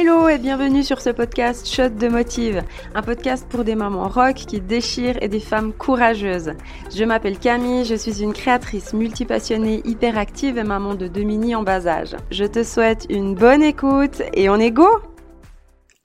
Hello et bienvenue sur ce podcast Shot de Motive, un podcast pour des mamans rock qui déchirent et des femmes courageuses. Je m'appelle Camille, je suis une créatrice multipassionnée, hyperactive et maman de deux mini en bas âge. Je te souhaite une bonne écoute et on est go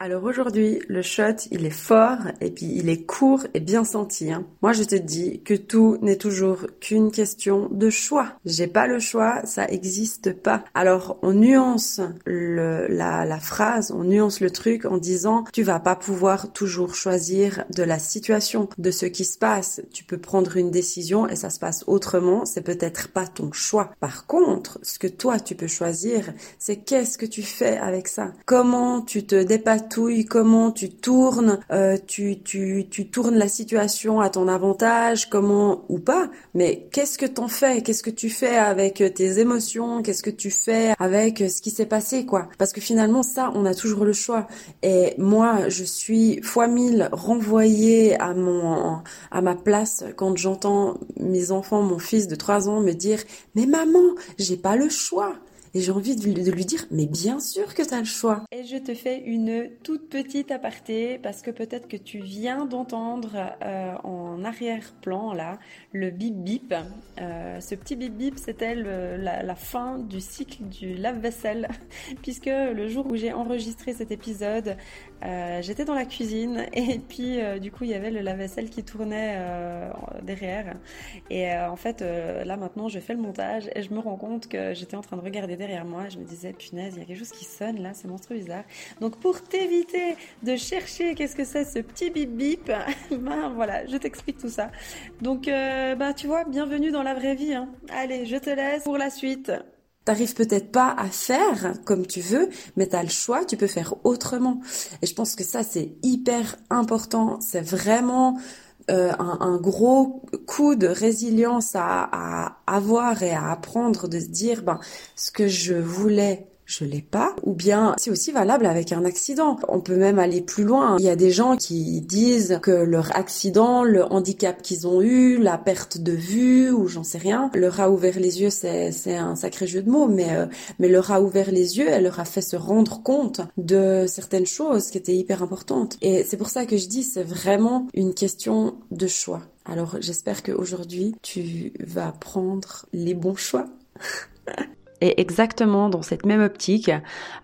alors aujourd'hui, le shot, il est fort et puis il est court et bien senti. Hein. Moi, je te dis que tout n'est toujours qu'une question de choix. J'ai pas le choix, ça existe pas. Alors, on nuance la phrase, on nuance le truc en disant tu vas pas pouvoir toujours choisir de la situation, de ce qui se passe. Tu peux prendre une décision et ça se passe autrement. C'est peut-être pas ton choix. Par contre, ce que toi tu peux choisir, c'est qu'est-ce que tu fais avec ça? Comment tu te dépasses comment tu tournes, euh, tu, tu, tu tournes la situation à ton avantage, comment ou pas, mais qu'est-ce que t'en fais Qu'est-ce que tu fais avec tes émotions Qu'est-ce que tu fais avec ce qui s'est passé, quoi Parce que finalement, ça, on a toujours le choix. Et moi, je suis fois mille renvoyée à mon, à ma place quand j'entends mes enfants, mon fils de 3 ans me dire, mais maman, j'ai pas le choix. Et j'ai envie de, lui dire, mais bien sûr que tu as le choix. Et je te fais une toute petite aparté parce que peut-être que tu viens d'entendre euh, en arrière-plan là le bip bip. Euh, ce petit bip bip, c'était la, la, fin du cycle du lave-vaisselle puisque le jour où j'ai enregistré cet épisode, euh, j'étais dans la cuisine et puis euh, du coup il y avait le lave-vaisselle qui tournait euh, derrière. Et en fait là maintenant je fais le montage et je me rends compte que j'étais en train de regarder derrière moi. Je me disais punaise il y a quelque chose qui sonne là c'est monstrueux bizarre. Donc pour t'éviter de chercher qu'est-ce que c'est ce petit bip bip ben voilà je t'explique tout ça. Donc bah tu vois bienvenue dans la vraie vie hein. allez je te laisse pour la suite T'arrives peut-être pas à faire comme tu veux, mais tu as le choix, tu peux faire autrement. Et je pense que ça, c'est hyper important. C'est vraiment euh, un, gros coup de résilience à, à, avoir et à apprendre, de se dire, ben, ce que je voulais je l'ai pas, ou bien c'est aussi valable avec un accident. On peut même aller plus loin. Il y a des gens qui disent que leur accident, le handicap qu'ils ont eu, la perte de vue ou j'en sais rien, leur a ouvert les yeux, c'est un sacré jeu de mots, mais euh, mais leur a ouvert les yeux, elle leur a fait se rendre compte de certaines choses qui étaient hyper importantes. Et c'est pour ça que je dis c'est vraiment une question de choix. Alors j'espère qu'aujourd'hui tu vas prendre les bons choix. Et exactement dans cette même optique,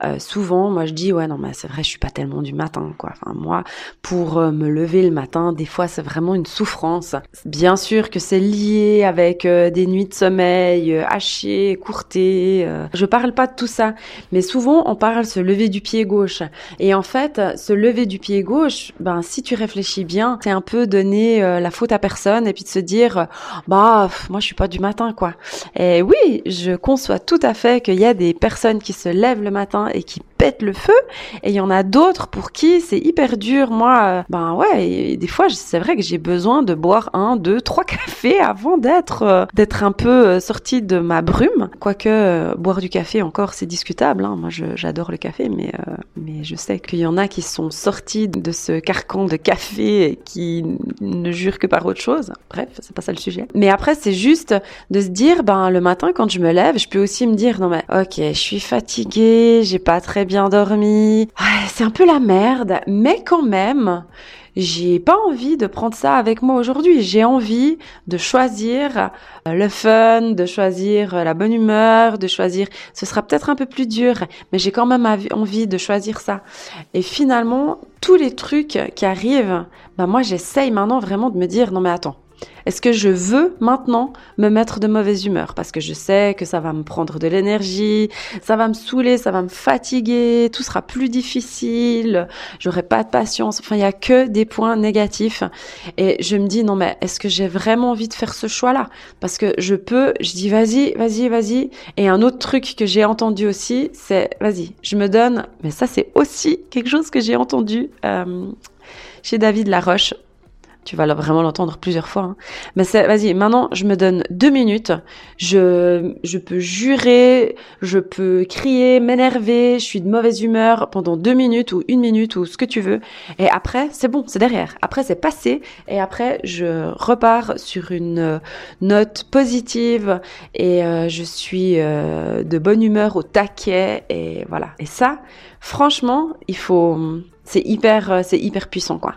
euh, souvent, moi je dis ouais non mais c'est vrai, je suis pas tellement du matin quoi. Enfin moi, pour euh, me lever le matin, des fois c'est vraiment une souffrance. Bien sûr que c'est lié avec euh, des nuits de sommeil hachées, courtées. je parle pas de tout ça, mais souvent on parle se lever du pied gauche. Et en fait, se lever du pied gauche, ben si tu réfléchis bien, c'est un peu donner la faute à personne et puis de se dire bah moi je suis pas du matin quoi. Et oui, je conçois tout à fait qu'il y a des personnes qui se lèvent le matin et qui pètent le feu, et il y en a d'autres pour qui c'est hyper dur. Moi, euh, ben ouais, des fois, c'est vrai que j'ai besoin de boire un, deux, trois cafés avant d'être euh, un peu euh, sortie de ma brume. Quoique boire du café encore, c'est discutable. Hein. Moi, j'adore le café, mais mais je sais qu'il y en a qui sont sortis de ce carcan de café et qui ne jurent que par autre chose. Bref, c'est pas ça le sujet. Mais après, c'est juste de se dire, ben le matin quand je me lève, je peux aussi me dire non mais ok, je suis fatiguée, j'ai pas très bien dormi. c'est un peu la merde, mais quand même, j'ai pas envie de prendre ça avec moi aujourd'hui. J'ai envie de choisir euh, le fun, de choisir euh, la bonne humeur, de choisir. Ce sera peut-être un peu plus dur, mais j'ai quand même envie de choisir ça. Et finalement, tous les trucs qui arrivent, bah moi j'essaye maintenant vraiment de me dire non mais attends. Est-ce que je veux maintenant me mettre de mauvaise humeur? Parce que je sais que ça va me prendre de l'énergie, ça va me saouler, ça va me fatiguer, tout sera plus difficile, j'aurai pas de patience. Enfin, il y a que des points négatifs et je me dis non mais est-ce que j'ai vraiment envie de faire ce choix-là? Parce que je peux, je dis vas-y, vas-y, vas-y. Et un autre truc que j'ai entendu aussi, c'est vas-y, je me donne. Mais ça c'est aussi quelque chose que j'ai entendu. Euh, chez David Laroche, tu vas vraiment l'entendre plusieurs fois. Hein. Mais vas-y, maintenant, je me donne deux minutes. Je, je peux jurer, je peux crier, m'énerver, je suis de mauvaise humeur pendant deux minutes ou une minute ou ce que tu veux. Et après, c'est bon, c'est derrière. Après, c'est passé. Et après, je repars sur une note positive et euh, je suis euh, de bonne humeur au taquet. Et voilà. Et ça, franchement, il faut, c'est hyper, euh, c'est hyper puissant quoi.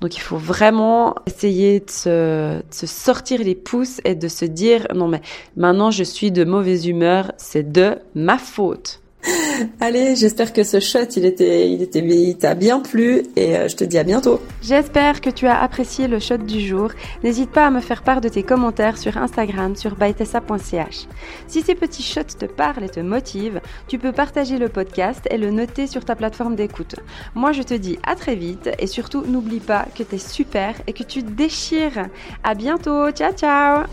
Donc il faut vraiment essayer de se, de se, sortir les pouces et de se dire non mais maintenant je suis de mauvaise humeur, c'est de ma faute. Allez, j'espère que ce shot, il était, il t'a bien plu et euh, je te dis à bientôt. J'espère que tu as apprécié le shot du jour. N'hésite pas à me faire part de tes commentaires sur Instagram sur bytessa.ch. Si ces petits shots te parlent et te motivent, tu peux partager le podcast et le noter sur ta plateforme d'écoute. Moi, je te dis à très vite et surtout n'oublie pas que t'es super et que tu déchires. À bientôt. Ciao, ciao.